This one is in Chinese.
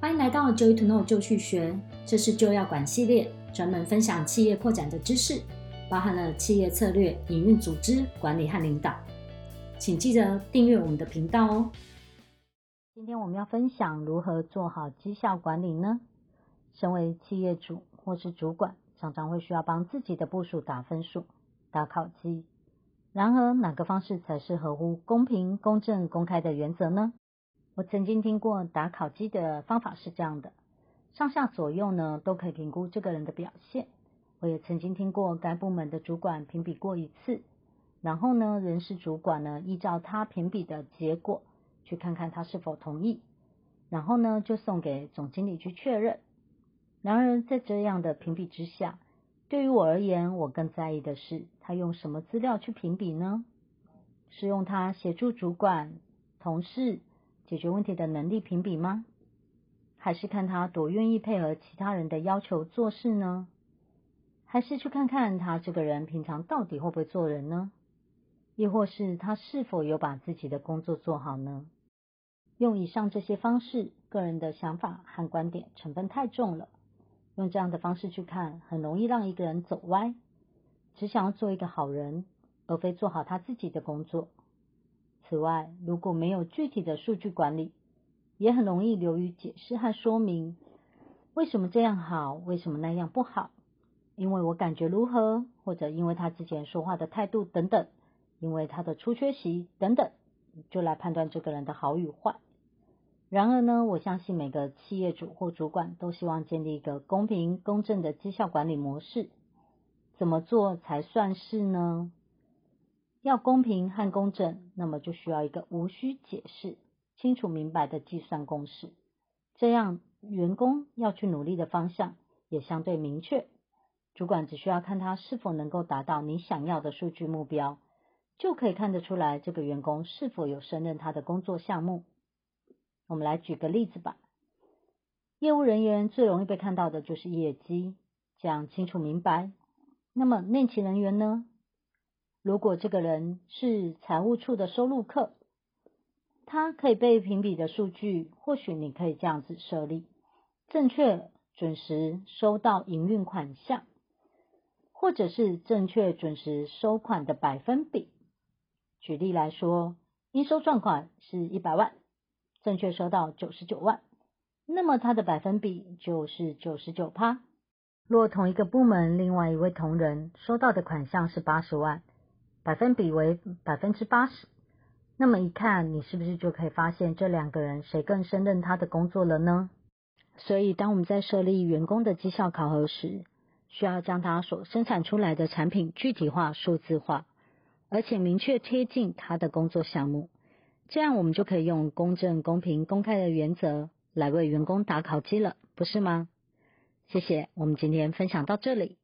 欢迎来到 Joy to Know 就去学，这是就要管系列，专门分享企业扩展的知识，包含了企业策略、营运、组织管理和领导。请记得订阅我们的频道哦。今天我们要分享如何做好绩效管理呢？身为企业主或是主管，常常会需要帮自己的部属打分数、打考绩。然而，哪个方式才是合乎公平、公正、公开的原则呢？我曾经听过打考绩的方法是这样的：上下左右呢都可以评估这个人的表现。我也曾经听过该部门的主管评比过一次，然后呢，人事主管呢依照他评比的结果去看看他是否同意，然后呢就送给总经理去确认。然而，在这样的评比之下，对于我而言，我更在意的是他用什么资料去评比呢？是用他协助主管、同事解决问题的能力评比吗？还是看他多愿意配合其他人的要求做事呢？还是去看看他这个人平常到底会不会做人呢？亦或是他是否有把自己的工作做好呢？用以上这些方式，个人的想法和观点成分太重了。用这样的方式去看，很容易让一个人走歪，只想要做一个好人，而非做好他自己的工作。此外，如果没有具体的数据管理，也很容易流于解释和说明，为什么这样好，为什么那样不好，因为我感觉如何，或者因为他之前说话的态度等等，因为他的出缺席等等，就来判断这个人的好与坏。然而呢，我相信每个企业主或主管都希望建立一个公平公正的绩效管理模式。怎么做才算是呢？要公平和公正，那么就需要一个无需解释、清楚明白的计算公式。这样，员工要去努力的方向也相对明确。主管只需要看他是否能够达到你想要的数据目标，就可以看得出来这个员工是否有胜任他的工作项目。我们来举个例子吧。业务人员最容易被看到的就是业绩，这样清楚明白。那么内勤人员呢？如果这个人是财务处的收入课，他可以被评比的数据，或许你可以这样子设立：正确准时收到营运款项，或者是正确准时收款的百分比。举例来说，应收账款是一百万。正确收到九十九万，那么他的百分比就是九十九趴。若同一个部门另外一位同仁收到的款项是八十万，百分比为百分之八十，那么一看你是不是就可以发现这两个人谁更胜任他的工作了呢？所以当我们在设立员工的绩效考核时，需要将他所生产出来的产品具体化、数字化，而且明确贴近他的工作项目。这样我们就可以用公正、公平、公开的原则来为员工打考绩了，不是吗？谢谢，我们今天分享到这里。